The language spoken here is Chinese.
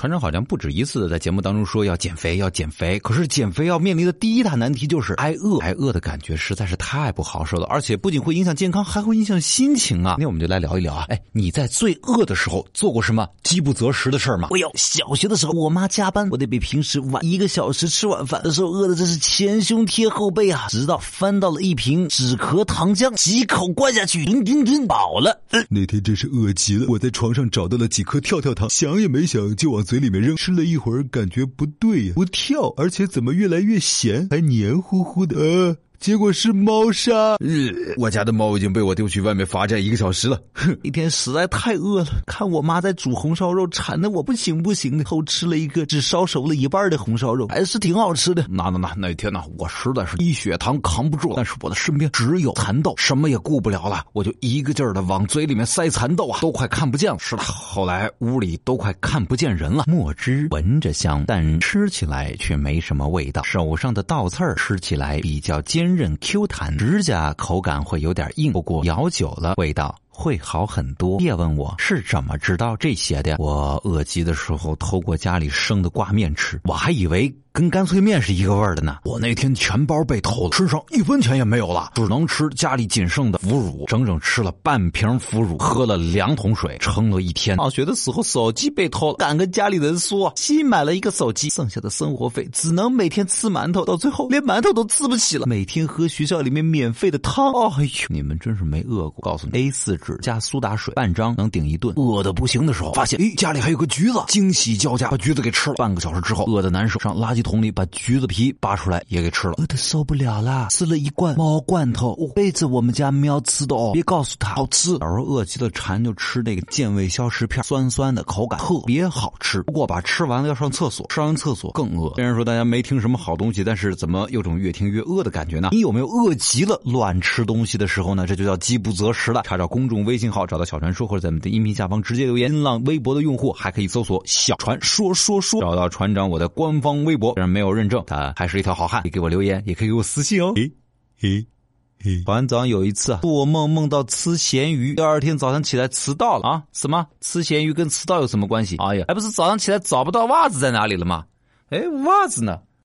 船长好像不止一次的在节目当中说要减肥，要减肥。可是减肥要面临的第一大难题就是挨饿，挨饿的感觉实在是太不好受了，而且不仅会影响健康，还会影响心情啊。那我们就来聊一聊啊，哎，你在最饿的时候做过什么饥不择食的事儿吗？我有，小学的时候我妈加班，我得比平时晚一个小时吃晚饭的时候，饿的真是前胸贴后背啊，直到翻到了一瓶止咳糖浆，几口灌下去，吨吨吨饱了。那天真是饿极了，我在床上找到了几颗跳跳糖，想也没想就往嘴里面扔，吃了一会儿，感觉不对呀，不跳，而且怎么越来越咸，还黏糊糊的。呃结果是猫砂。呃，我家的猫已经被我丢去外面罚站一个小时了。哼，一天实在太饿了，看我妈在煮红烧肉，馋的我不行不行的，偷吃了一个只烧熟了一半的红烧肉，还是挺好吃的。那那那那天呢，我实在是低血糖扛不住，但是我的身边只有蚕豆，什么也顾不了了，我就一个劲儿的往嘴里面塞蚕豆啊，都快看不见了。是的，后来屋里都快看不见人了。墨汁闻着香，但吃起来却没什么味道。手上的倒刺儿吃起来比较坚韧 Q 弹，指甲口感会有点硬，不过咬久了味道会好很多。别问我是怎么知道这些的，我饿极的时候偷过家里剩的挂面吃，我还以为跟干脆面是一个味儿的呢。我那天钱包被偷了，身上一分钱也没有了，只能吃家里仅剩的腐乳，整整吃了半瓶腐乳，喝了两桶水，撑了一天。放学的时候手机被偷了，敢跟家里人说，新买了一个手机，剩下的生活费只能每天吃馒头，到最后连馒头都吃不起了，每天喝学校里面免费的汤。哎呦，你们真是没饿过。告诉你，A 四纸加苏打水半张能顶一顿。饿的不行的时候，发现诶家里还有个橘子，惊喜交加，把橘子给吃了。半个小时之后，饿的难受，上垃圾桶里把橘子皮扒出来也给吃了。饿的受不了啦，吃了一罐猫罐头，背着我们家喵吃的哦，别告诉他好吃。有时候饿极了馋就吃那个健胃消食片，酸酸的，口感特别好吃。不过吧吃完了要上厕所，上完厕所更饿。虽然说大家没听什么好东西，但是怎么有种越听越饿的感觉呢？你有没有饿极了乱吃东西的时候呢？这就叫饥不择食了。查找公众微信号，找到小传说，或者在我们的音频下方直接留言。新浪微博的用户还可以搜索“小传说说说”，找到船长我的官方微博，虽然没有认证，他还是一条好汉。你给我留言，也可以给我私信哦。诶诶诶，船长有一次啊，做梦梦到吃咸鱼，第二天早上起来迟到了啊！什么？吃咸鱼跟迟到有什么关系？哎呀，还不是早上起来找不到袜子在哪里了吗？哎，袜子呢？